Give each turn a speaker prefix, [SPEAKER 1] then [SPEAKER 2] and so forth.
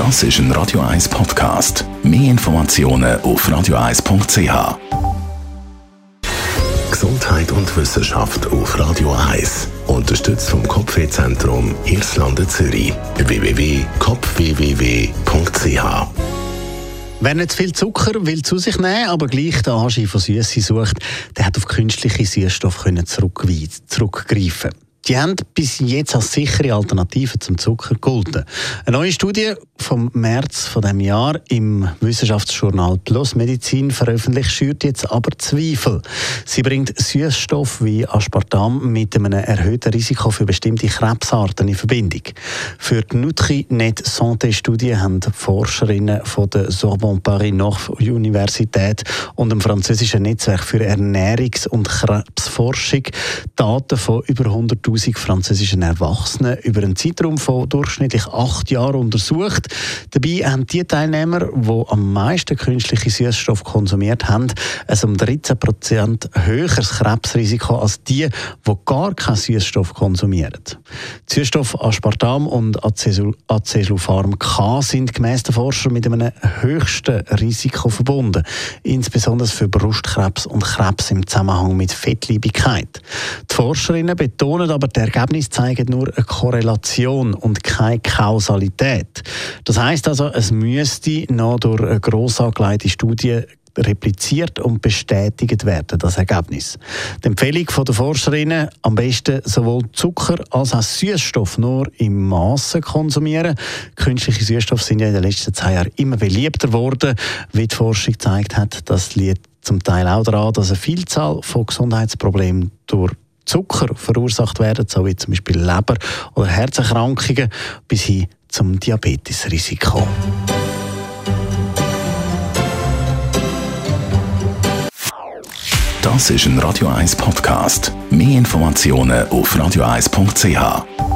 [SPEAKER 1] Das ist ein Radio 1 Podcast. Mehr Informationen auf radio1.ch. Gesundheit und Wissenschaft auf Radio 1. Unterstützt vom Kopfwehzentrum Irlande Zürich. www.kopfwww.ch
[SPEAKER 2] Wer nicht zu viel Zucker will zu sich nehmen, aber gleich den Anschein von Süße sucht, der hat auf künstliche Süßstoffe zurückgreifen die haben bis jetzt als sichere Alternative zum Zucker gelten. Eine neue Studie vom März von dem Jahr im Wissenschaftsjournal Plus Medizin veröffentlicht schürt jetzt aber Zweifel. Sie bringt Süßstoff wie Aspartam mit einem erhöhten Risiko für bestimmte Krebsarten in Verbindung. Für die NutriNet Santé Studie haben Forscherinnen von der Sorbonne Paris Nord Universität und dem französischen Netzwerk für Ernährungs- und Krebsforschung Daten von über 100 1000 französischen Erwachsenen über einen Zeitraum von durchschnittlich acht Jahren untersucht. Dabei haben die Teilnehmer, die am meisten künstliche Süßstoffe konsumiert haben, ein um 13 Prozent höheres Krebsrisiko als die, die gar keinen Süßstoff konsumieren. Die Süßstoffe Aspartam und Acesulfarm K sind gemäss der Forscher mit einem höchsten Risiko verbunden, insbesondere für Brustkrebs und Krebs im Zusammenhang mit Fettliebigkeit. Die Forscherinnen betonen aber die Ergebnisse zeigen nur eine Korrelation und keine Kausalität. Das heißt also, es müsste noch durch eine gross angelegte Studie repliziert und bestätigt werden, das Ergebnis. Die Empfehlung der Forscherinnen, am besten sowohl Zucker als auch Süßstoff nur im Maße konsumieren. Künstliche Süßstoffe sind ja in den letzten zehn Jahren immer beliebter geworden, wie die Forschung gezeigt hat. Das liegt zum Teil auch daran, dass eine Vielzahl von Gesundheitsproblemen durch Zucker verursacht werden, so wie zum Beispiel Leber- oder Herzerkrankungen, bis hin zum Diabetesrisiko.
[SPEAKER 1] Das ist ein Radio 1 Podcast. Mehr Informationen auf radio1.ch.